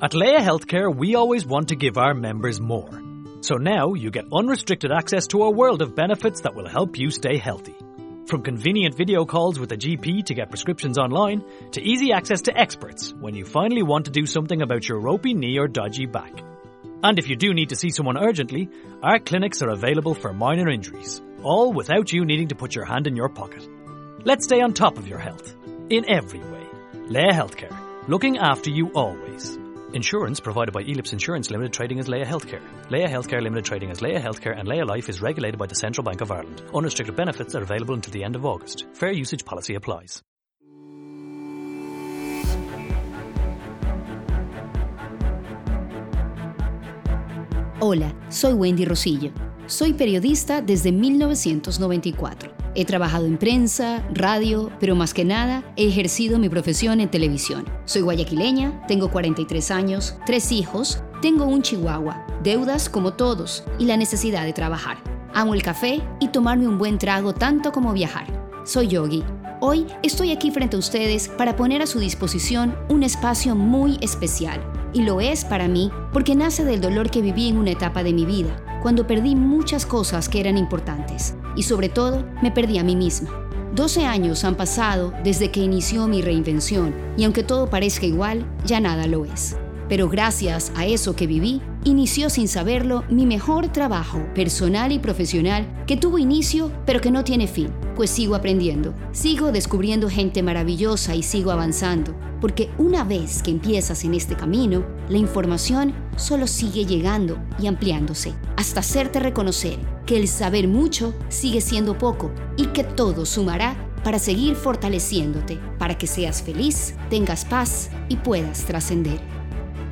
At Leia Healthcare, we always want to give our members more. So now you get unrestricted access to a world of benefits that will help you stay healthy. From convenient video calls with a GP to get prescriptions online, to easy access to experts when you finally want to do something about your ropey knee or dodgy back. And if you do need to see someone urgently, our clinics are available for minor injuries, all without you needing to put your hand in your pocket. Let's stay on top of your health, in every way. Leia Healthcare, looking after you always. Insurance provided by Ellipse Insurance Limited trading as Leia Healthcare. Leia Healthcare Limited trading as Leia Healthcare and Leia Life is regulated by the Central Bank of Ireland. Unrestricted benefits are available until the end of August. Fair usage policy applies. Hola, soy Wendy Rosillo. Soy periodista desde 1994. He trabajado en prensa, radio, pero más que nada he ejercido mi profesión en televisión. Soy guayaquileña, tengo 43 años, tres hijos, tengo un chihuahua, deudas como todos y la necesidad de trabajar. Amo el café y tomarme un buen trago tanto como viajar. Soy Yogi. Hoy estoy aquí frente a ustedes para poner a su disposición un espacio muy especial. Y lo es para mí porque nace del dolor que viví en una etapa de mi vida, cuando perdí muchas cosas que eran importantes y sobre todo me perdí a mí misma. 12 años han pasado desde que inició mi reinvención y aunque todo parezca igual, ya nada lo es. Pero gracias a eso que viví, inició sin saberlo mi mejor trabajo personal y profesional que tuvo inicio pero que no tiene fin, pues sigo aprendiendo, sigo descubriendo gente maravillosa y sigo avanzando, porque una vez que empiezas en este camino, la información solo sigue llegando y ampliándose, hasta hacerte reconocer que el saber mucho sigue siendo poco y que todo sumará para seguir fortaleciéndote, para que seas feliz, tengas paz y puedas trascender.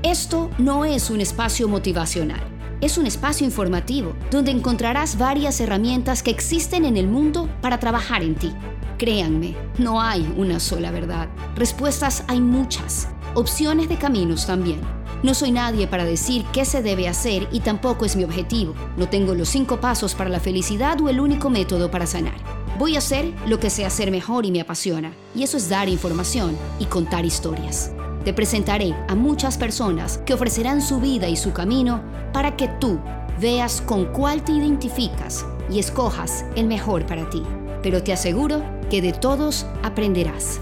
Esto no es un espacio motivacional, es un espacio informativo donde encontrarás varias herramientas que existen en el mundo para trabajar en ti. Créanme, no hay una sola verdad. Respuestas hay muchas, opciones de caminos también. No soy nadie para decir qué se debe hacer y tampoco es mi objetivo. No tengo los cinco pasos para la felicidad o el único método para sanar. Voy a hacer lo que sé hacer mejor y me apasiona, y eso es dar información y contar historias. Te presentaré a muchas personas que ofrecerán su vida y su camino para que tú veas con cuál te identificas y escojas el mejor para ti. Pero te aseguro que de todos aprenderás.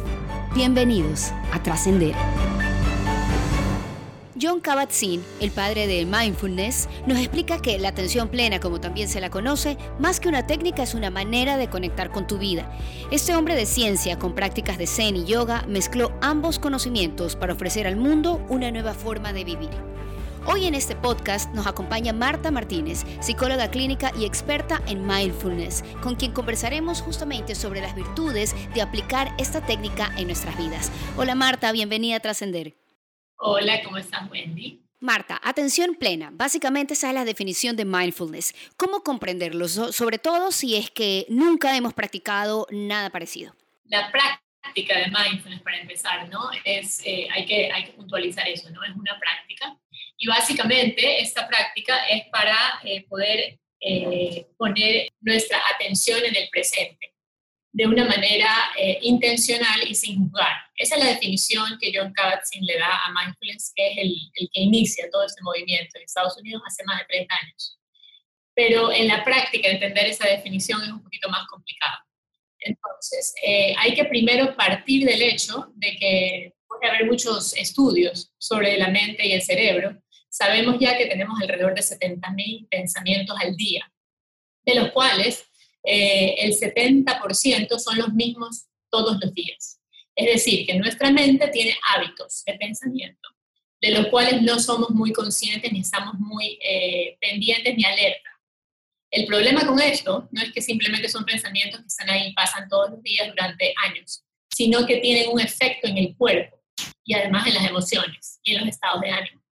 Bienvenidos a Trascender. John Kabat-Zinn, el padre de mindfulness, nos explica que la atención plena, como también se la conoce, más que una técnica es una manera de conectar con tu vida. Este hombre de ciencia con prácticas de zen y yoga mezcló ambos conocimientos para ofrecer al mundo una nueva forma de vivir. Hoy en este podcast nos acompaña Marta Martínez, psicóloga clínica y experta en mindfulness, con quien conversaremos justamente sobre las virtudes de aplicar esta técnica en nuestras vidas. Hola Marta, bienvenida a Trascender. Hola, ¿cómo estás, Wendy? Marta, atención plena. Básicamente esa es la definición de mindfulness. ¿Cómo comprenderlo? sobre todo si es que nunca hemos practicado nada parecido. La práctica de mindfulness, para empezar, ¿no? Es, eh, hay, que, hay que puntualizar eso, ¿no? Es una práctica. Y básicamente esta práctica es para eh, poder eh, poner nuestra atención en el presente de una manera eh, intencional y sin juzgar. Esa es la definición que John Kabat-Zinn le da a mindfulness, que es el, el, que inicia todo este movimiento en Estados Unidos hace más de 30 años. Pero en la práctica entender esa definición es un poquito más complicado. Entonces, eh, hay que primero partir del hecho de que puede haber muchos estudios sobre la mente y el cerebro. Sabemos ya que tenemos alrededor de 70.000 pensamientos al día, de los cuales eh, el 70% son los mismos todos los días. Es decir, que nuestra mente tiene hábitos de pensamiento, de los cuales no somos muy conscientes ni estamos muy eh, pendientes ni alerta. El problema con esto no es que simplemente son pensamientos que están ahí y pasan todos los días durante años, sino que tienen un efecto en el cuerpo y además en las emociones y en los estados de ánimo.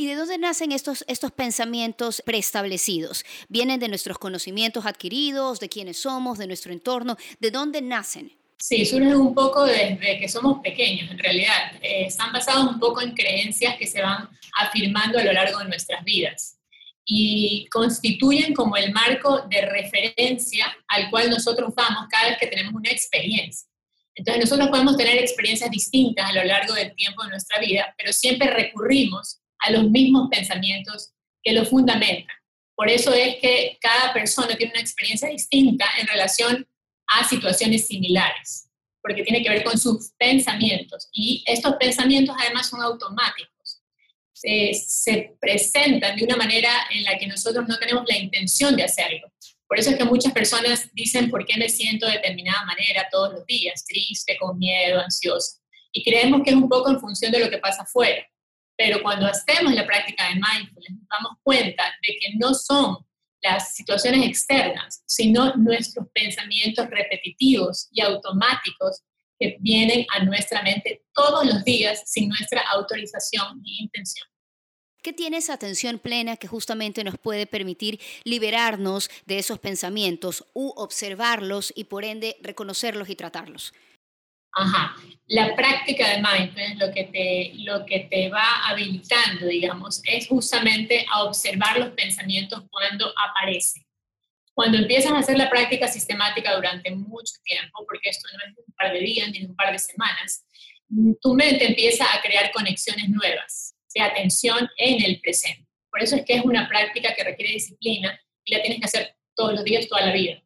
¿Y de dónde nacen estos, estos pensamientos preestablecidos? ¿Vienen de nuestros conocimientos adquiridos, de quiénes somos, de nuestro entorno? ¿De dónde nacen? Sí, surgen un poco desde que somos pequeños, en realidad. Eh, están basados un poco en creencias que se van afirmando a lo largo de nuestras vidas y constituyen como el marco de referencia al cual nosotros vamos cada vez que tenemos una experiencia. Entonces nosotros podemos tener experiencias distintas a lo largo del tiempo de nuestra vida, pero siempre recurrimos a los mismos pensamientos que lo fundamentan. Por eso es que cada persona tiene una experiencia distinta en relación a situaciones similares, porque tiene que ver con sus pensamientos. Y estos pensamientos además son automáticos. Se, se presentan de una manera en la que nosotros no tenemos la intención de hacerlo. Por eso es que muchas personas dicen por qué me siento de determinada manera todos los días, triste, con miedo, ansiosa. Y creemos que es un poco en función de lo que pasa afuera. Pero cuando hacemos la práctica de mindfulness, nos damos cuenta de que no son las situaciones externas, sino nuestros pensamientos repetitivos y automáticos que vienen a nuestra mente todos los días sin nuestra autorización ni intención. ¿Qué tiene esa atención plena que justamente nos puede permitir liberarnos de esos pensamientos u observarlos y por ende reconocerlos y tratarlos? Ajá. La práctica de mindfulness lo que, te, lo que te va habilitando, digamos, es justamente a observar los pensamientos cuando aparecen. Cuando empiezas a hacer la práctica sistemática durante mucho tiempo, porque esto no es un par de días ni un par de semanas, tu mente empieza a crear conexiones nuevas, sea atención en el presente. Por eso es que es una práctica que requiere disciplina y la tienes que hacer todos los días, toda la vida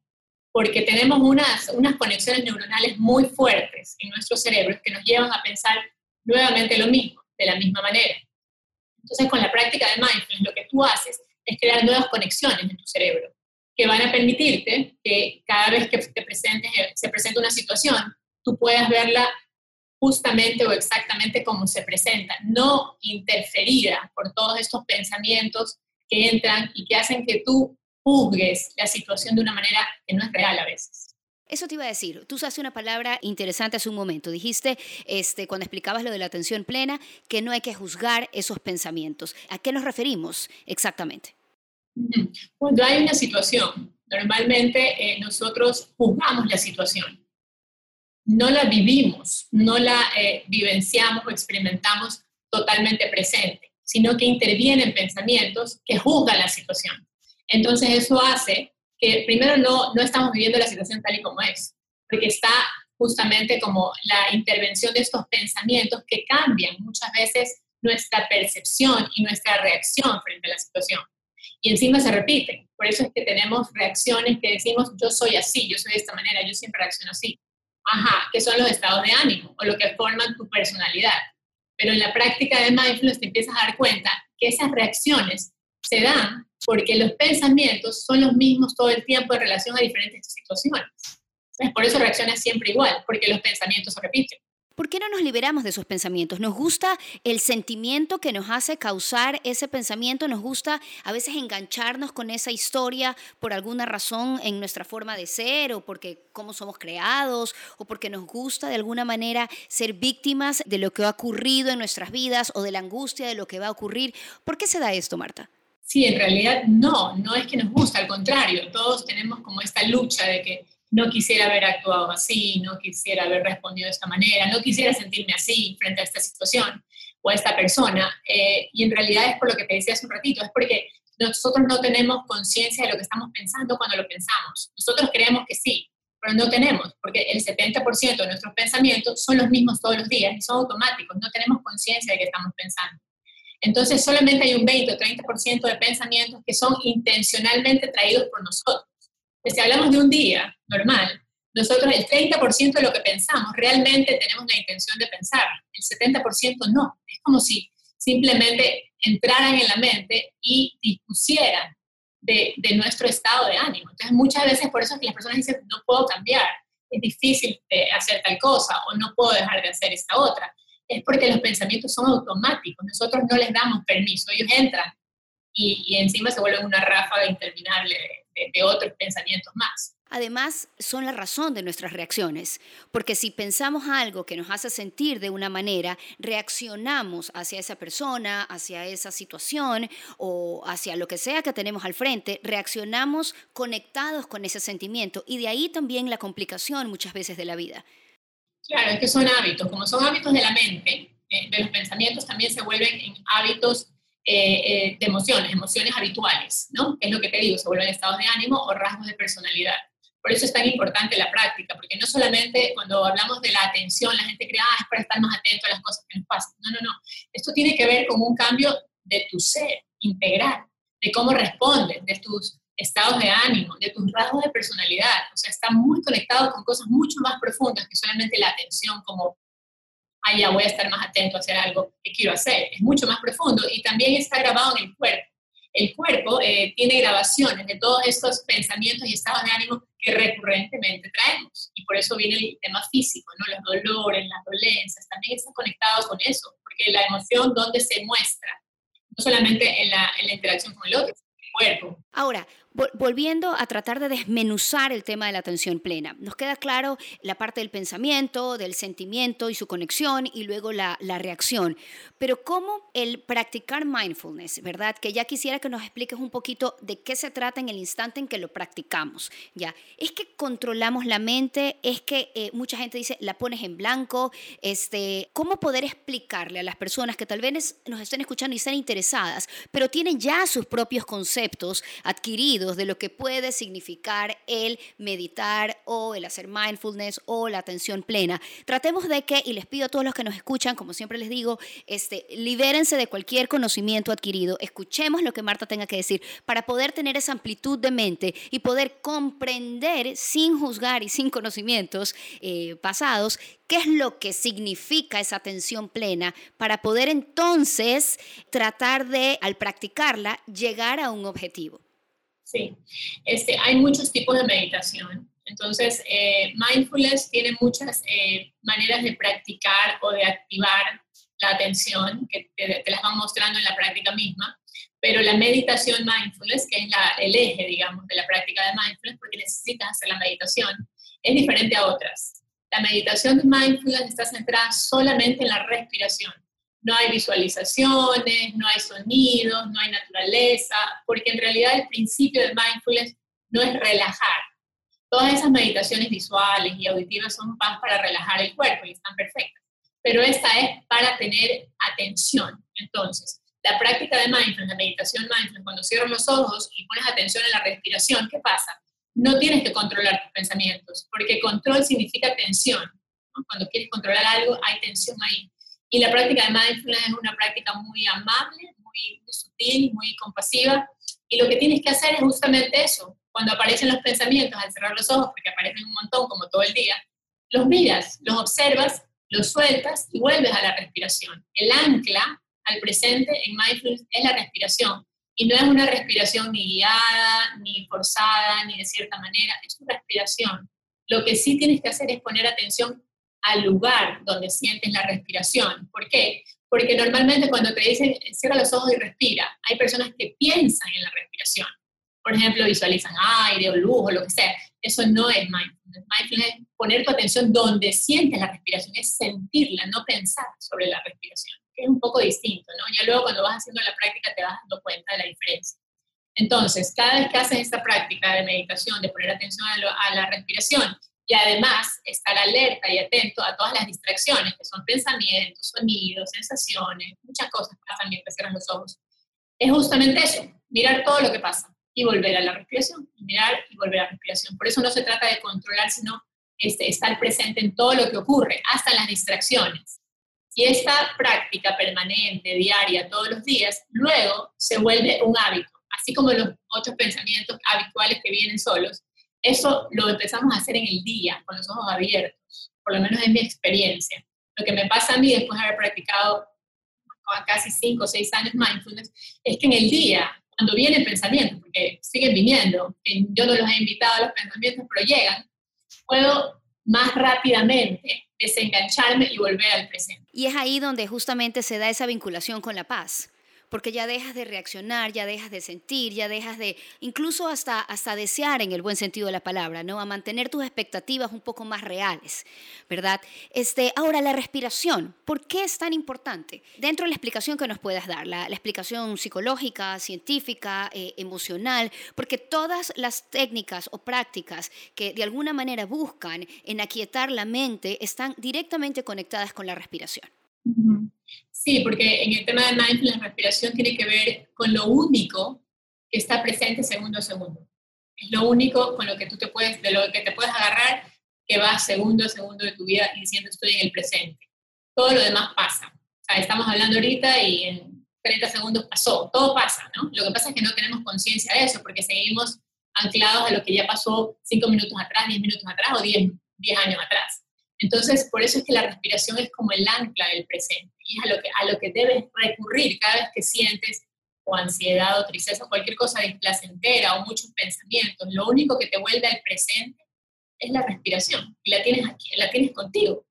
porque tenemos unas, unas conexiones neuronales muy fuertes en nuestros cerebros que nos llevan a pensar nuevamente lo mismo, de la misma manera. Entonces, con la práctica de mindfulness, lo que tú haces es crear nuevas conexiones en tu cerebro que van a permitirte que cada vez que te presentes, se presenta una situación, tú puedas verla justamente o exactamente como se presenta, no interferida por todos estos pensamientos que entran y que hacen que tú juzgues la situación de una manera que no es real a veces. Eso te iba a decir, tú usaste una palabra interesante hace un momento, dijiste este, cuando explicabas lo de la atención plena que no hay que juzgar esos pensamientos. ¿A qué nos referimos exactamente? Cuando hay una situación, normalmente eh, nosotros juzgamos la situación, no la vivimos, no la eh, vivenciamos o experimentamos totalmente presente, sino que intervienen pensamientos que juzgan la situación. Entonces eso hace que primero no, no estamos viviendo la situación tal y como es, porque está justamente como la intervención de estos pensamientos que cambian muchas veces nuestra percepción y nuestra reacción frente a la situación. Y encima se repiten. Por eso es que tenemos reacciones que decimos, yo soy así, yo soy de esta manera, yo siempre reacciono así. Ajá, que son los estados de ánimo o lo que forman tu personalidad. Pero en la práctica de mindfulness te empiezas a dar cuenta que esas reacciones se dan porque los pensamientos son los mismos todo el tiempo en relación a diferentes situaciones. por eso reacciona siempre igual, porque los pensamientos se repiten. ¿Por qué no nos liberamos de esos pensamientos? Nos gusta el sentimiento que nos hace causar ese pensamiento, nos gusta a veces engancharnos con esa historia por alguna razón en nuestra forma de ser o porque cómo somos creados o porque nos gusta de alguna manera ser víctimas de lo que ha ocurrido en nuestras vidas o de la angustia de lo que va a ocurrir. ¿Por qué se da esto, Marta? Sí, en realidad no, no es que nos gusta, al contrario, todos tenemos como esta lucha de que no quisiera haber actuado así, no quisiera haber respondido de esta manera, no quisiera sentirme así frente a esta situación o a esta persona. Eh, y en realidad es por lo que te decía hace un ratito, es porque nosotros no tenemos conciencia de lo que estamos pensando cuando lo pensamos. Nosotros creemos que sí, pero no tenemos, porque el 70% de nuestros pensamientos son los mismos todos los días y son automáticos, no tenemos conciencia de que estamos pensando. Entonces, solamente hay un 20 o 30% de pensamientos que son intencionalmente traídos por nosotros. Pues, si hablamos de un día normal, nosotros el 30% de lo que pensamos realmente tenemos la intención de pensar, el 70% no. Es como si simplemente entraran en la mente y dispusieran de, de, nuestro estado de ánimo. Entonces, muchas veces por eso es que las personas dicen, no puedo cambiar, es difícil de hacer tal cosa o no puedo dejar de hacer esta otra es porque los pensamientos son automáticos, nosotros no les damos permiso, ellos entran y, encima se vuelven una ráfaga interminable de, otros pensamientos más. Además, son la razón de nuestras reacciones, porque si pensamos algo que nos hace sentir de una manera, reaccionamos hacia esa persona, hacia esa situación o hacia lo que sea que tenemos al frente, reaccionamos conectados con ese sentimiento y de ahí también la complicación muchas veces de la vida. Claro, es que son hábitos. Como son hábitos de la mente, eh, de los pensamientos también se vuelven en hábitos eh, eh, de emociones, emociones habituales, ¿no? Es lo que te digo, se vuelven estados de ánimo o rasgos de personalidad. Por eso es tan importante la práctica, porque no solamente cuando hablamos de la atención, la gente cree, ah, es para estar más atento a las cosas que nos pasan. No, no, no. Esto tiene que ver con un cambio de tu ser integral, de cómo respondes, de tus estados de ánimo, de tus rasgos de personalidad. O sea, está muy conectado con cosas mucho más profundas que solamente la atención como, ah, ya voy a estar más atento a hacer algo que quiero hacer. Es mucho más profundo y también está grabado en el cuerpo. El cuerpo eh, tiene grabaciones de todos estos pensamientos y estados de ánimo que recurrentemente traemos. Y por eso viene el tema físico, ¿no? Los dolores, las dolencias, también está conectado con eso, porque la emoción, ¿dónde se muestra? No solamente en la, en la interacción con el otro, cuerpo. Ahora, Volviendo a tratar de desmenuzar el tema de la atención plena, nos queda claro la parte del pensamiento, del sentimiento y su conexión y luego la, reacción. Pero ¿cómo el practicar mindfulness, verdad? Que ya quisiera que nos expliques un poquito de qué se trata en el instante en que lo practicamos, ¿ya? Es que controlamos la mente, es que eh, mucha gente dice, la pones en blanco, este, ¿cómo poder explicarle a las personas que tal vez nos estén escuchando y estén interesadas, pero tienen ya sus propios conceptos adquiridos? De lo que puede significar el meditar o el hacer mindfulness o la atención plena. Tratemos de que, y les pido a todos los que nos escuchan, como siempre les digo, este, libérense de cualquier conocimiento adquirido, escuchemos lo que Marta tenga que decir para poder tener esa amplitud de mente y poder comprender sin juzgar y sin conocimientos eh, pasados qué es lo que significa esa atención plena para poder entonces tratar de, al practicarla, llegar a un objetivo. Sí, este, hay muchos tipos de meditación. Entonces, eh, mindfulness tiene muchas eh, maneras de practicar o de activar la atención, que te, las van mostrando en la práctica misma, pero la meditación mindfulness, que es el eje, digamos, de la práctica de mindfulness, porque necesitas hacer la meditación, es diferente a otras. La meditación mindfulness está centrada solamente en la respiración no hay visualizaciones, no hay sonidos, no hay naturaleza, porque en realidad el principio del mindfulness no es relajar. Todas esas meditaciones visuales y auditivas son para relajar el cuerpo y están perfectas, pero esta es para tener atención. Entonces, la práctica de mindfulness, la meditación mindfulness, cuando cierras los ojos y pones atención en la respiración, ¿qué pasa? No tienes que controlar tus pensamientos, porque control significa tensión. Cuando quieres controlar algo, hay tensión ahí. Y la práctica de mindfulness es una práctica muy amable, muy, sutil, muy compasiva. Y lo que tienes que hacer es justamente eso. Cuando aparecen los pensamientos, al cerrar los ojos, porque aparecen un montón como todo el día, los miras, los observas, los sueltas y vuelves a la respiración. El ancla al presente en mindfulness es la respiración. Y no es una respiración ni guiada, ni forzada, ni de cierta manera, es una respiración. Lo que sí tienes que hacer es poner atención al lugar donde sientes la respiración. ¿Por qué? Porque normalmente cuando te dicen cierra los ojos y respira, hay personas que piensan en la respiración. Por ejemplo, visualizan aire o luz o lo que sea. Eso no es mindfulness. Mindfulness es poner tu atención donde sientes la respiración, es sentirla, no pensar sobre la respiración, es un poco distinto, ¿no? Ya luego cuando vas haciendo la práctica te vas dando cuenta de la diferencia. Entonces, cada vez que haces esta práctica de meditación, de poner atención a la respiración, y además estar alerta y atento a todas las distracciones, que son pensamientos, sonidos, sensaciones, muchas cosas pasan mientras cierras los ojos. Es justamente eso, mirar todo lo que pasa y volver a la respiración, mirar y volver a la respiración. Por eso no se trata de controlar, sino este, estar presente en todo lo que ocurre, hasta las distracciones. Y esta práctica permanente, diaria, todos los días, luego se vuelve un hábito, así como los otros pensamientos habituales que vienen solos, eso lo empezamos a hacer en el día, con los ojos abiertos, por lo menos en mi experiencia. Lo que me pasa a mí después de haber practicado casi cinco o seis años mindfulness, es que en el día, cuando vienen pensamientos, porque siguen viniendo, yo no los he invitado a los pensamientos, pero llegan, puedo más rápidamente desengancharme y volver al presente. Y es ahí donde justamente se da esa vinculación con la paz porque ya dejas de reaccionar, ya dejas de sentir, ya dejas de, incluso hasta, hasta desear en el buen sentido de la palabra, ¿no? A mantener tus expectativas un poco más reales, ¿verdad? Este, ahora, la respiración, ¿por qué es tan importante? Dentro de la explicación que nos puedas dar, la, explicación psicológica, científica, eh, emocional, porque todas las técnicas o prácticas que de alguna manera buscan en aquietar la mente están directamente conectadas con la respiración. Sí, porque en el tema de mindfulness, la respiración tiene que ver con lo único que está presente segundo a segundo. Es lo único con lo que tú te puedes, de lo que te puedes agarrar que va segundo a segundo de tu vida diciendo estoy en el presente. Todo lo demás pasa. O sea, estamos hablando ahorita y en 30 segundos pasó, todo pasa, ¿no? Lo que pasa es que no tenemos conciencia de eso porque seguimos anclados a lo que ya pasó 5 minutos atrás, 10 minutos atrás o 10, 10 años atrás. Entonces, por eso es que la respiración es como el ancla del presente y es a lo que, a lo que debes recurrir cada vez que sientes o ansiedad o tristeza o cualquier cosa displacentera o muchos pensamientos. Lo único que te vuelve al presente es la respiración y la tienes aquí, la tienes contigo.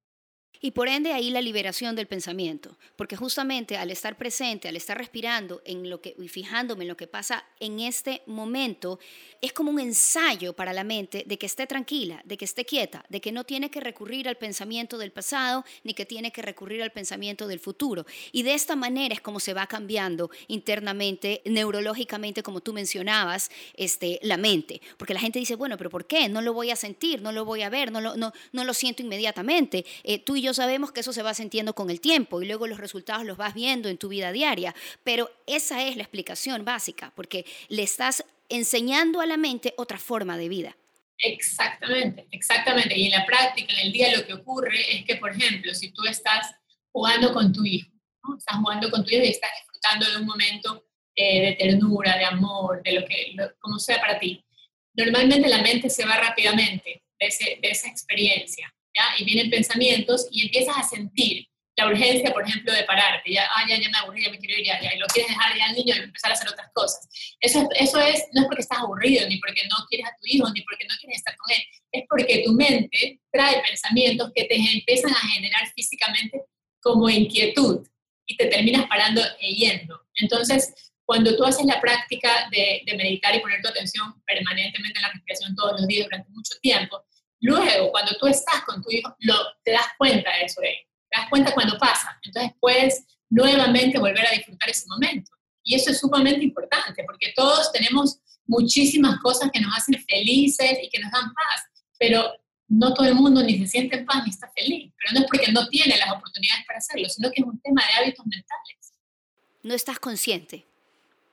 Y por ende ahí la liberación del pensamiento, porque justamente al estar presente, al estar respirando en lo que y fijándome en lo que pasa en este momento, es como un ensayo para la mente de que esté tranquila, de que esté quieta, de que no tiene que recurrir al pensamiento del pasado ni que tiene que recurrir al pensamiento del futuro. Y de esta manera es como se va cambiando internamente, neurológicamente, como tú mencionabas, este, la mente. Porque la gente dice, bueno, pero ¿por qué? No lo voy a sentir, no lo voy a ver, no lo, no, no lo siento inmediatamente. Eh, tú y yo sabemos que eso se va sintiendo con el tiempo y luego los resultados los vas viendo en tu vida diaria. Pero esa es la explicación básica, porque le estás enseñando a la mente otra forma de vida. Exactamente, exactamente. Y en la práctica, en el día, lo que ocurre es que, por ejemplo, si tú estás jugando con tu hijo, estás jugando con tu hijo y estás disfrutando de un momento eh, de ternura, de amor, de lo que, como sea para ti, normalmente la mente se va rápidamente de, de esa experiencia, Y vienen pensamientos y empiezas a sentir la urgencia, por ejemplo, de pararte, ya, ya, ya me aburrí, ya me quiero ir, ya, ya, y lo quieres dejar ya al niño y empezar a hacer otras cosas. Eso, eso es, no es porque estás aburrido, ni porque no quieres a tu hijo, ni porque no quieres estar con él, es porque tu mente trae pensamientos que te empiezan a generar físicamente como inquietud y te terminas parando e yendo. Entonces, cuando tú haces la práctica de, de meditar y poner tu atención permanentemente en la respiración todos los días durante mucho tiempo, luego, cuando tú estás con tu hijo, lo, te das cuenta de eso él te das cuenta cuando pasa. Entonces puedes nuevamente volver a disfrutar ese momento. Y eso es sumamente importante, porque todos tenemos muchísimas cosas que nos hacen felices y que nos dan paz, pero no todo el mundo ni se siente en paz ni está feliz. Pero no es porque no tiene las oportunidades para hacerlo, sino que es un tema de hábitos mentales. No estás consciente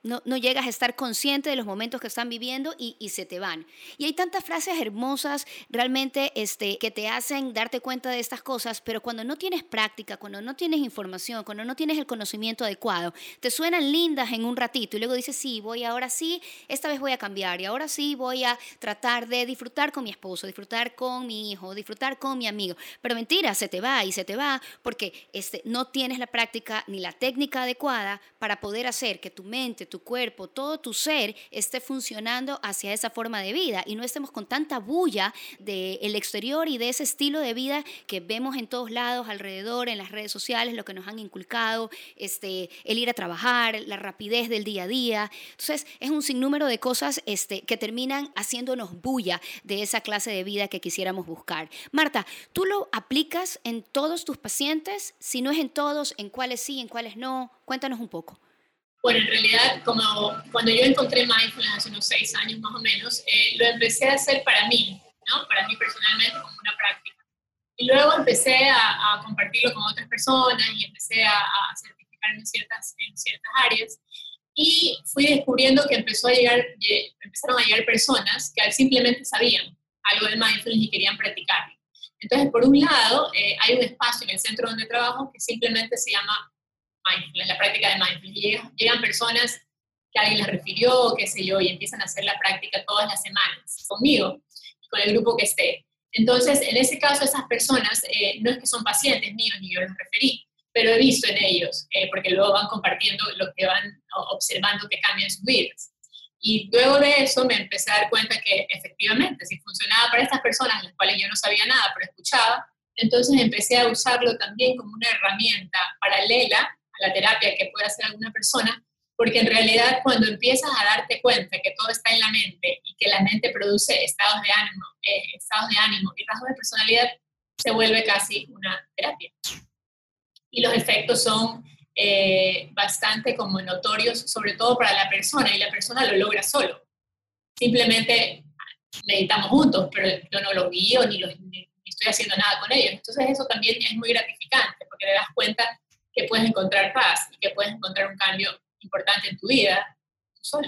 no, llegas a estar consciente de los momentos que están viviendo y, y, se te van. Y hay tantas frases hermosas realmente este, que te hacen darte cuenta de estas cosas, pero cuando no tienes práctica, cuando no tienes información, cuando no tienes el conocimiento adecuado, te suenan lindas en un ratito y luego dices, sí, voy ahora sí, esta vez voy a cambiar y ahora sí voy a tratar de disfrutar con mi esposo, disfrutar con mi hijo, disfrutar con mi amigo. Pero mentira, se te va y se te va porque este, no tienes la práctica ni la técnica adecuada para poder hacer que tu mente, tu cuerpo, todo tu ser esté funcionando hacia esa forma de vida y no estemos con tanta bulla del exterior y de ese estilo de vida que vemos en todos lados alrededor, en las redes sociales, lo que nos han inculcado, este, el ir a trabajar, la rapidez del día a día. Entonces, es un sinnúmero de cosas este, que terminan haciéndonos bulla de esa clase de vida que quisiéramos buscar. Marta, ¿tú lo aplicas en todos tus pacientes? Si no es en todos, ¿en cuáles sí, en cuáles no? Cuéntanos un poco. Bueno, en realidad, como cuando yo encontré mindfulness hace unos seis años más o menos, eh, lo empecé a hacer para mí, ¿no? Para mí personalmente como una práctica. Y luego empecé a, a compartirlo con otras personas y empecé a, a certificarme en ciertas, en ciertas áreas. Y fui descubriendo que empezó a llegar, empezaron a llegar personas que simplemente sabían algo del mindfulness y querían practicarlo. Entonces, por un lado, eh, hay un espacio en el centro donde trabajo que simplemente se llama mindfulness, la práctica de mindfulness. Llegan, personas que alguien les refirió, qué sé yo, y empiezan a hacer la práctica todas las semanas conmigo con el grupo que esté. Entonces, en ese caso, esas personas eh, no es que son pacientes míos ni yo los referí, pero he visto en ellos, eh, porque luego van compartiendo lo que van observando que cambian sus vidas. Y luego de eso me empecé a dar cuenta que efectivamente, si funcionaba para estas personas, las cuales yo no sabía nada, pero escuchaba, entonces empecé a usarlo también como una herramienta paralela la terapia que puede hacer alguna persona, porque en realidad cuando empiezas a darte cuenta que todo está en la mente y que la mente produce estados de ánimo, eh, estados de ánimo y rasgos de personalidad, se vuelve casi una terapia. Y los efectos son eh, bastante como notorios, sobre todo para la persona, y la persona lo logra solo. Simplemente meditamos juntos, pero yo no lo guío ni, ni estoy haciendo nada con ellos. Entonces eso también es muy gratificante, porque te das cuenta que puedes encontrar paz y que puedes encontrar un cambio importante en tu vida solo.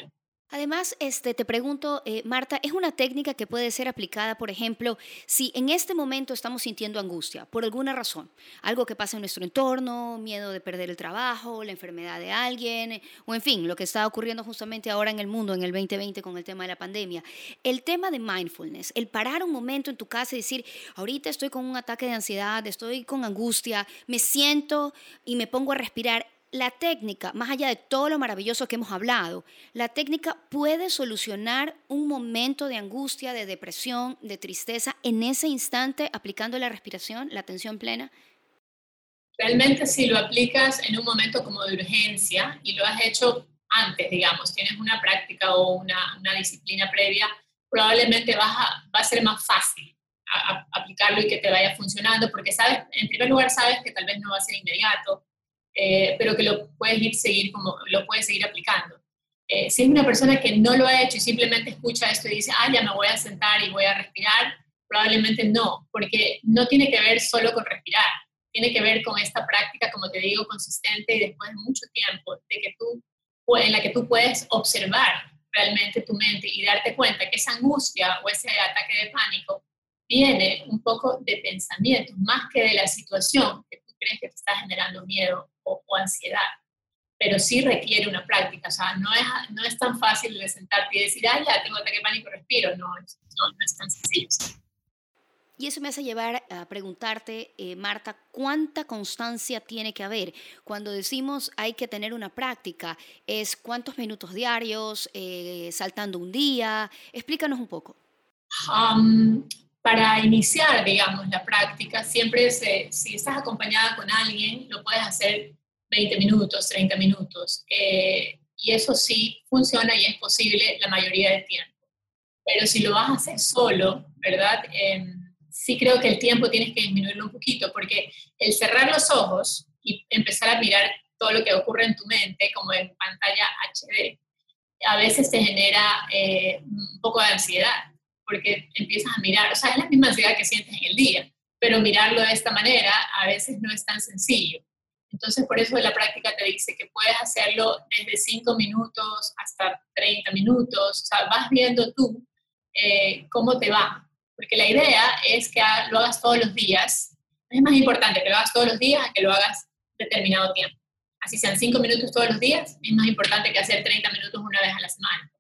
Además, este, te pregunto, eh, Marta, ¿es una técnica que puede ser aplicada, por ejemplo, si en este momento estamos sintiendo angustia por alguna razón? Algo que pasa en nuestro entorno, miedo de perder el trabajo, la enfermedad de alguien, o en fin, lo que está ocurriendo justamente ahora en el mundo, en el 2020 con el tema de la pandemia. El tema de mindfulness, el parar un momento en tu casa y decir, ahorita estoy con un ataque de ansiedad, estoy con angustia, me siento y me pongo a respirar la técnica, más allá de todo lo maravilloso que hemos hablado, la técnica puede solucionar un momento de angustia, de depresión, de tristeza en ese instante aplicando la respiración, la atención plena. Realmente si lo aplicas en un momento como de urgencia y lo has hecho antes, digamos, tienes una práctica o una, disciplina previa, probablemente vas va a ser más fácil aplicarlo y que te vaya funcionando, porque sabes, en primer lugar sabes que tal vez no va a ser inmediato, eh, pero que lo puedes ir seguir como lo puedes seguir aplicando. Eh, si es una persona que no lo ha hecho y simplemente escucha esto y dice, ah, ya me voy a sentar y voy a respirar, probablemente no, porque no tiene que ver solo con respirar, tiene que ver con esta práctica, como te digo, consistente y después de mucho tiempo de que tú, en la que tú puedes observar realmente tu mente y darte cuenta que esa angustia o ese ataque de pánico viene un poco de pensamiento, más que de la situación que tú crees que te está generando miedo o, ansiedad. Pero sí requiere una práctica, o sea, no es, no es tan fácil de sentarte y decir, ah, ya tengo ataque de pánico, respiro, no, no, no es tan sencillo. Y eso me hace llevar a preguntarte, eh, Marta, ¿cuánta constancia tiene que haber? Cuando decimos hay que tener una práctica, ¿es cuántos minutos diarios, eh, saltando un día? Explícanos un poco. Um, para iniciar, digamos, la práctica, siempre si estás acompañada con alguien, lo puedes hacer 20 minutos, 30 minutos. Eh, y eso sí funciona y es posible la mayoría del tiempo. Pero si lo vas a hacer solo, ¿verdad? Em, sí creo que el tiempo tienes que disminuirlo un poquito, porque el cerrar los ojos y empezar a mirar todo lo que ocurre en tu mente, como en pantalla HD, a veces te genera eh, un poco de ansiedad porque empiezas a mirar, o sea, es la misma ansiedad que sientes en el día, pero mirarlo de esta manera a veces no es tan sencillo. Entonces, por eso la práctica te dice que puedes hacerlo desde 5 minutos hasta 30 minutos, o sea, vas viendo tú eh, cómo te va, porque la idea es que lo hagas todos los días. Es más importante que lo hagas todos los días que lo hagas determinado tiempo. Así sean 5 minutos todos los días, es más importante que hacer 30 minutos una vez a la semana.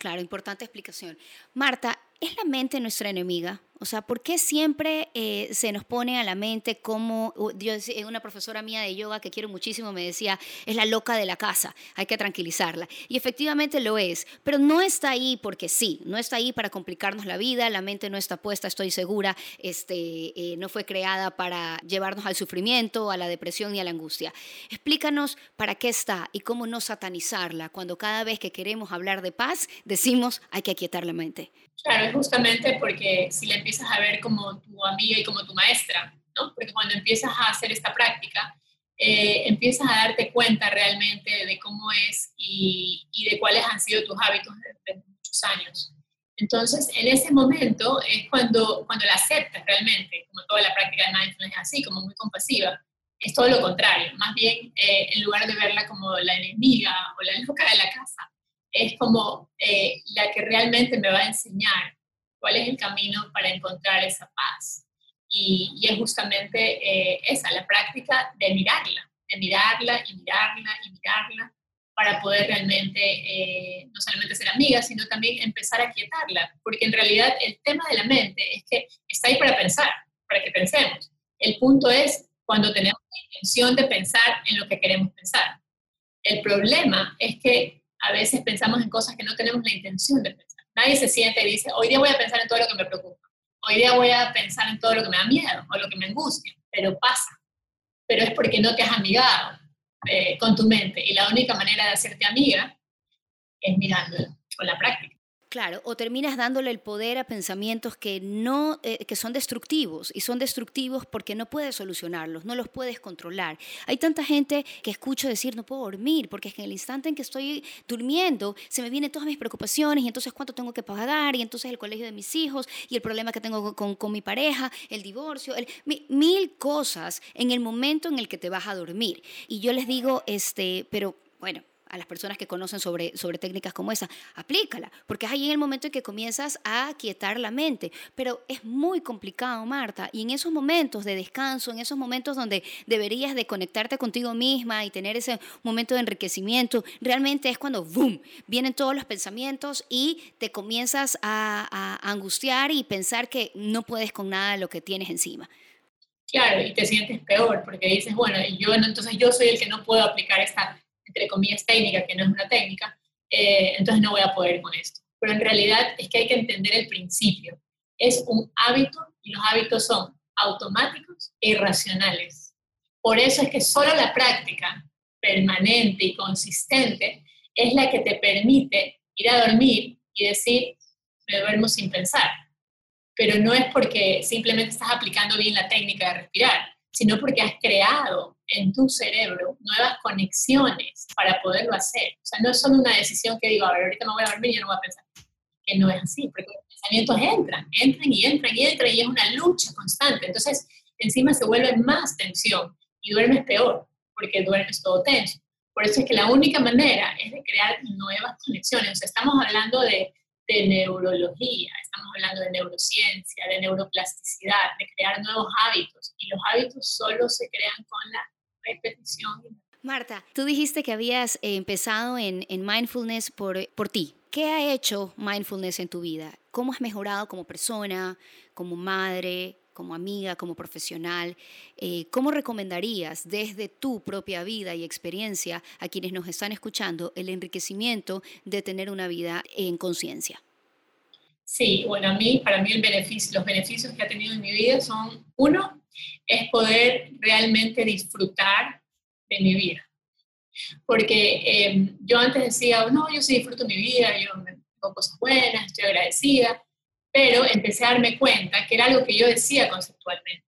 Claro, importante explicación. Marta, ¿es la mente nuestra enemiga? O sea, ¿por qué siempre eh, se nos pone a la mente como, yo, una profesora mía de yoga que quiero muchísimo me decía, es la loca de la casa, hay que tranquilizarla. Y efectivamente lo es, pero no está ahí porque sí, no está ahí para complicarnos la vida, la mente no está puesta, estoy segura, este, eh, no fue creada para llevarnos al sufrimiento, a la depresión y a la angustia. Explícanos para qué está y cómo no satanizarla cuando cada vez que queremos hablar de paz decimos hay que aquietar la mente. Claro, es justamente porque si le empiezas a ver como tu amiga y como tu maestra, ¿no? Porque cuando empiezas a hacer esta práctica, eh, empiezas a darte cuenta realmente de cómo es y, y, de cuáles han sido tus hábitos desde muchos años. Entonces, en ese momento es cuando, cuando la aceptas realmente, como toda la práctica de mindfulness es así, como muy compasiva. Es todo lo contrario, más bien eh, en lugar de verla como la enemiga o la loca de la casa, es como eh, la que realmente me va a enseñar cuál es el camino para encontrar esa paz. Y, es justamente eh, esa, la práctica de mirarla, de mirarla y mirarla y mirarla para poder realmente eh, no solamente ser amiga, sino también empezar a quietarla, porque en realidad el tema de la mente es que está ahí para pensar, para que pensemos. El punto es cuando tenemos la intención de pensar en lo que queremos pensar. El problema es que a veces pensamos en cosas que no tenemos la intención de pensar. Nadie se siente y dice, hoy día voy a pensar en todo lo que me preocupa, hoy día voy a pensar en todo lo que me da miedo o lo que me angustia, pero pasa. Pero es porque no te has amigado eh, con tu mente y la única manera de hacerte amiga es mirándola con la práctica. Claro, o terminas dándole el poder a pensamientos que, no, eh, que son destructivos y son destructivos porque no puedes solucionarlos, no los puedes controlar. Hay tanta gente que escucho decir no puedo dormir porque es que en el instante en que estoy durmiendo se me vienen todas mis preocupaciones y entonces cuánto tengo que pagar y entonces el colegio de mis hijos y el problema que tengo con, con mi pareja, el divorcio, el, mil cosas en el momento en el que te vas a dormir. Y yo les digo, este, pero bueno, a las personas que conocen sobre, sobre técnicas como esa, aplícala, porque es ahí en el momento en que comienzas a quietar la mente. Pero es muy complicado, Marta, y en esos momentos de descanso, en esos momentos donde deberías de conectarte contigo misma y tener ese momento de enriquecimiento, realmente es cuando, ¡boom!, vienen todos los pensamientos y te comienzas a, angustiar y pensar que no puedes con nada lo que tienes encima. Claro, y te sientes peor porque dices, bueno, yo entonces yo soy el que no puedo aplicar esta, entre comillas, técnica, que no es una técnica, eh, entonces no voy a poder con esto. Pero en realidad es que hay que entender el principio. Es un hábito y los hábitos son automáticos e irracionales. Por eso es que solo la práctica permanente y consistente es la que te permite ir a dormir y decir, me duermo sin pensar pero no es porque simplemente estás aplicando bien la técnica de respirar, sino porque has creado en tu cerebro nuevas conexiones para poderlo hacer. O sea, no es solo una decisión que digo, a ver, ahorita me voy a dormir y ya no voy a pensar. Que no es así, porque los pensamientos entran, entran y entran y entran y es una lucha constante. Entonces, encima se vuelve más tensión y duermes peor, porque duermes todo tenso. Por eso es que la única manera es de crear nuevas conexiones. O sea, estamos hablando de de neurología, estamos hablando de neurociencia, de neuroplasticidad, de crear nuevos hábitos. Y los hábitos solo se crean con la repetición. Marta, tú dijiste que habías empezado en, en mindfulness por, por ti. ¿Qué ha hecho mindfulness en tu vida? ¿Cómo has mejorado como persona, como madre, como amiga, como profesional, eh, ¿cómo recomendarías desde tu propia vida y experiencia a quienes nos están escuchando el enriquecimiento de tener una vida en conciencia? Sí, bueno, a mí, para mí el beneficio, los beneficios que ha tenido en mi vida son, uno, es poder realmente disfrutar de mi vida. Porque em, yo antes decía, no, yo sí disfruto mi vida, yo tengo cosas buenas, estoy agradecida, pero empecé a darme cuenta que era algo que yo decía conceptualmente,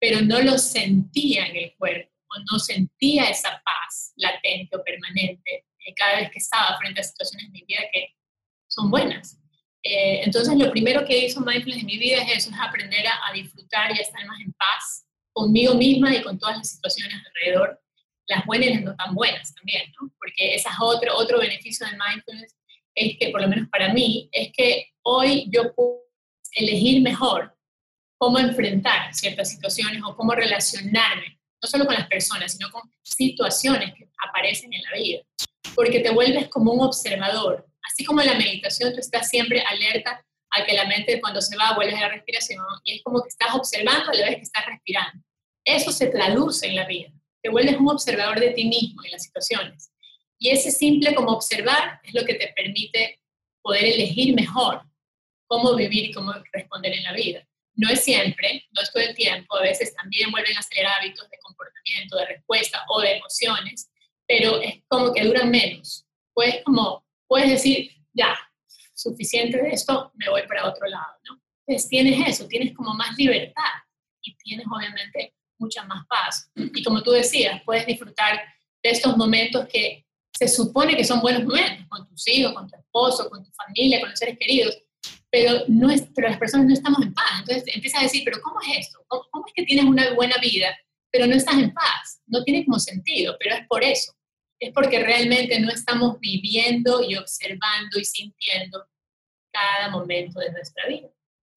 pero no lo sentía en el cuerpo, o no sentía esa paz latente o permanente eh, cada vez que estaba frente a situaciones en mi vida que son buenas. Eh, entonces, lo primero que hizo Mindfulness en mi vida es eso, es aprender a, disfrutar y a estar más en paz conmigo misma y con todas las situaciones alrededor, las buenas y las no tan buenas también, ¿no? Porque ese es otro, otro beneficio del mindfulness, es que, por lo menos para mí, es que hoy yo puedo elegir mejor cómo enfrentar ciertas situaciones o cómo relacionarme, no solo con las personas, sino con situaciones que aparecen en la vida, porque te vuelves como un observador. Así como la meditación, tú estás siempre alerta a que la mente cuando se va vuelve a la respiración y es como que estás observando a la vez que estás respirando. Eso se traduce en la vida. Te vuelves un observador de ti mismo en las situaciones. Y ese simple como observar es lo que te permite poder elegir mejor cómo vivir y cómo responder en la vida. No es siempre, no es todo el tiempo, a veces también vuelven a ser hábitos de comportamiento, de respuesta o de emociones, pero es como que duran menos. Puedes como, puedes decir, ya, suficiente de esto, me voy para otro lado, ¿no? Entonces tienes eso, tienes como más libertad y tienes obviamente mucha más paz. Y como tú decías, puedes disfrutar de estos momentos que se supone que son buenos momentos, con tus hijos, con tu esposo, con tu familia, con los seres queridos, pero, no es, pero las personas no estamos en paz. Entonces empiezas a decir, pero ¿cómo es esto? ¿Cómo, es que tienes una buena vida, pero no estás en paz? No tiene como sentido, pero es por eso. Es porque realmente no estamos viviendo y observando y sintiendo cada momento de nuestra vida.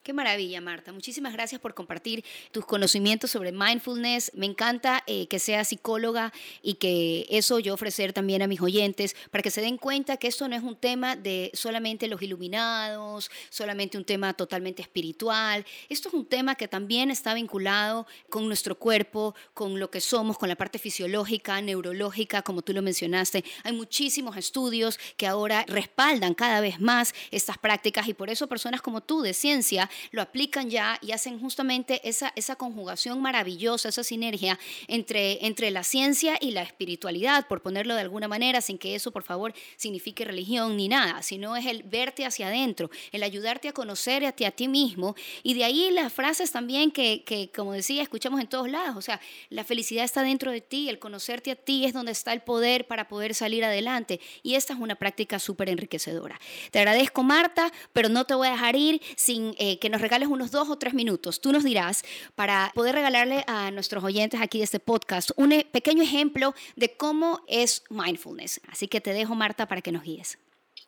Qué maravilla, Marta. Muchísimas gracias por compartir tus conocimientos sobre mindfulness. Me encanta eh, que seas psicóloga y que eso yo ofrecer también a mis oyentes para que se den cuenta que esto no es un tema de solamente los iluminados, solamente un tema totalmente espiritual. Esto es un tema que también está vinculado con nuestro cuerpo, con lo que somos, con la parte fisiológica, neurológica, como tú lo mencionaste. Hay muchísimos estudios que ahora respaldan cada vez más estas prácticas y por eso personas como tú de ciencia lo aplican ya y hacen justamente esa, esa conjugación maravillosa, esa sinergia entre, entre la ciencia y la espiritualidad, por ponerlo de alguna manera, sin que eso, por favor, signifique religión ni nada, sino es el verte hacia adentro, el ayudarte a conocer a ti, a ti mismo. Y de ahí las frases también que, que, como decía, escuchamos en todos lados, o sea, la felicidad está dentro de ti, el conocerte a ti es donde está el poder para poder salir adelante. Y esta es una práctica súper enriquecedora. Te agradezco, Marta, pero no te voy a dejar ir sin eh, que nos regales unos dos o tres minutos, tú nos dirás, para poder regalarle a nuestros oyentes aquí de este podcast un e, pequeño ejemplo de cómo es mindfulness. Así que te dejo, Marta, para que nos guíes.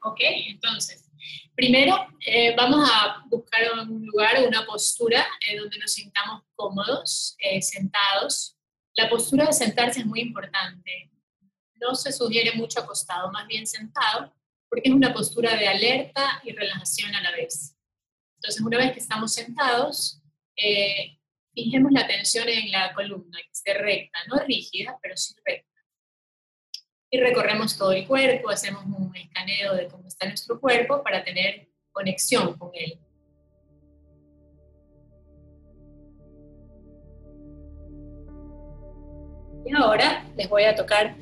Ok, entonces, primero eh, vamos a buscar un lugar, una postura en donde nos sintamos cómodos, eh, sentados. La postura de sentarse es muy importante. No se sugiere mucho acostado, más bien sentado, porque es una postura de alerta y relajación a la vez. Entonces, una vez que estamos sentados, eh, fijemos la atención en la columna, que esté recta, no rígida, pero sí recta. Y recorremos todo el cuerpo, hacemos un escaneo de cómo está nuestro cuerpo para tener conexión con él. Y ahora les voy a tocar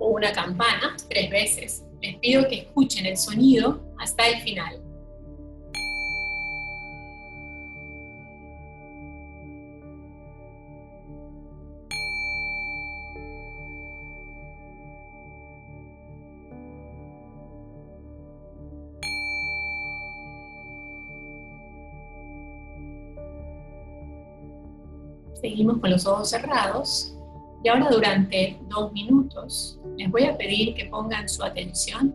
una campana tres veces les pido que escuchen el sonido hasta el final. Seguimos con los ojos cerrados y ahora durante dos minutos les voy a pedir que pongan su atención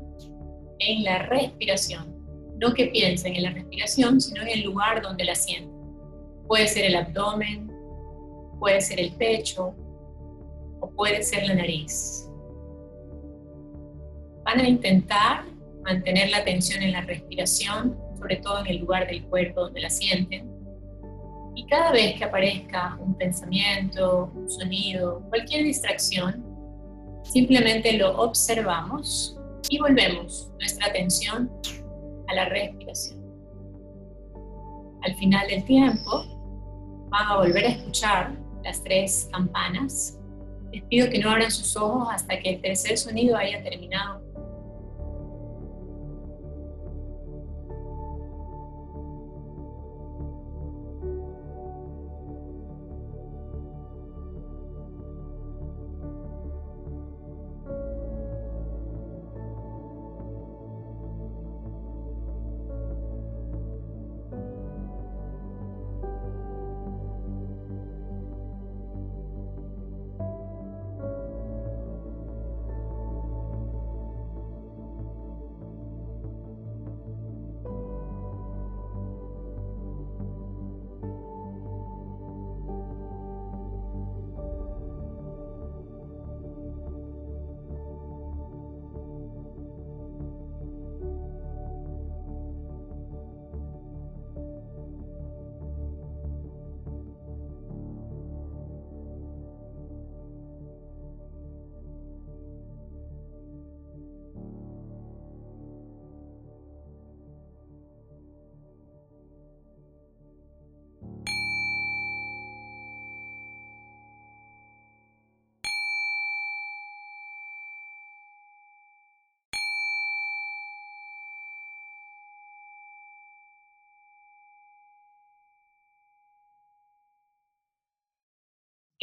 en la respiración. No que piensen en la respiración, sino en el lugar donde la sienten. Puede ser el abdomen, puede ser el pecho o puede ser la nariz. Van a intentar mantener la atención en la respiración, sobre todo en el lugar del cuerpo donde la sienten y cada vez que aparezca un pensamiento, un sonido, cualquier distracción, simplemente lo observamos y volvemos nuestra atención a la respiración. Al final del tiempo, van a volver a escuchar las tres campanas. Les pido que no abran sus ojos hasta que el tercer sonido haya terminado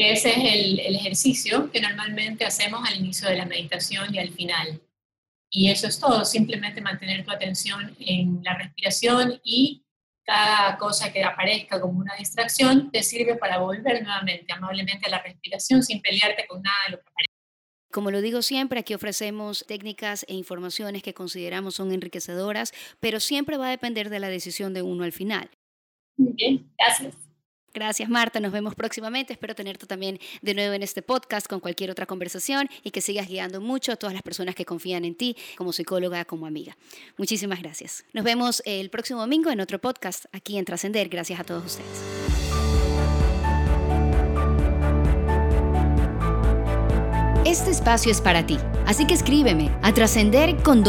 que ese es el, ejercicio que normalmente hacemos al inicio de la meditación y al final. Y eso es todo, simplemente mantener tu atención en la respiración y cada cosa que aparezca como una distracción te sirve para volver nuevamente amablemente a la respiración sin pelearte con nada de lo que aparece. Como lo digo siempre, aquí ofrecemos técnicas e informaciones que consideramos son enriquecedoras, pero siempre va a depender de la decisión de uno al final. Muy bien, gracias. Gracias Marta, nos vemos próximamente. Espero tenerte también de nuevo en este podcast con cualquier otra conversación y que sigas guiando mucho a todas las personas que confían en ti como psicóloga, como amiga. Muchísimas gracias. Nos vemos el próximo domingo en otro podcast aquí en Trascender. Gracias a todos ustedes. Este espacio es para ti, así que escríbeme a trascender con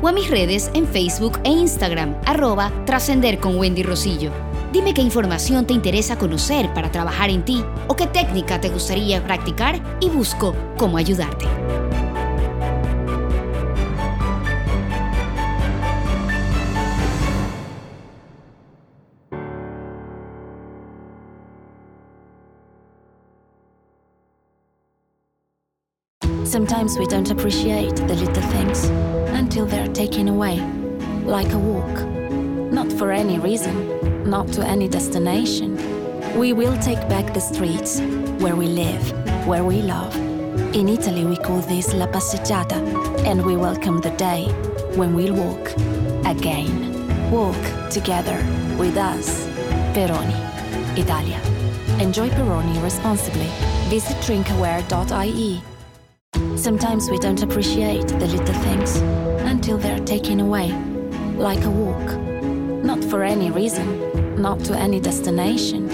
o a mis redes en Facebook e Instagram arroba trascender con Wendy Rosillo. Dime qué información te interesa conocer para trabajar en ti o qué técnica te gustaría practicar y busco cómo ayudarte. Sometimes we don't appreciate the little things until they're taken away, like a walk not for any reason, not to any destination. We will take back the streets where we live, where we love. In Italy, we call this La Passeggiata, and we welcome the day when we'll walk again. Walk together with us. Peroni, Italia. Enjoy Peroni responsibly. Visit drinkaware.ie. Sometimes we don't appreciate the little things until they're taken away, like a walk. Not for any reason, not to any destination.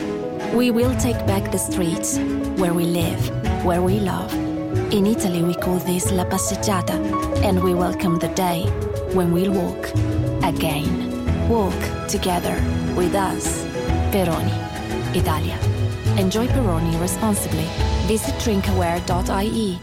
We will take back the streets where we live, where we love. In Italy, we call this La Passeggiata, and we welcome the day when we'll walk again. Walk together with us. Peroni, Italia. Enjoy Peroni responsibly. Visit drinkaware.ie.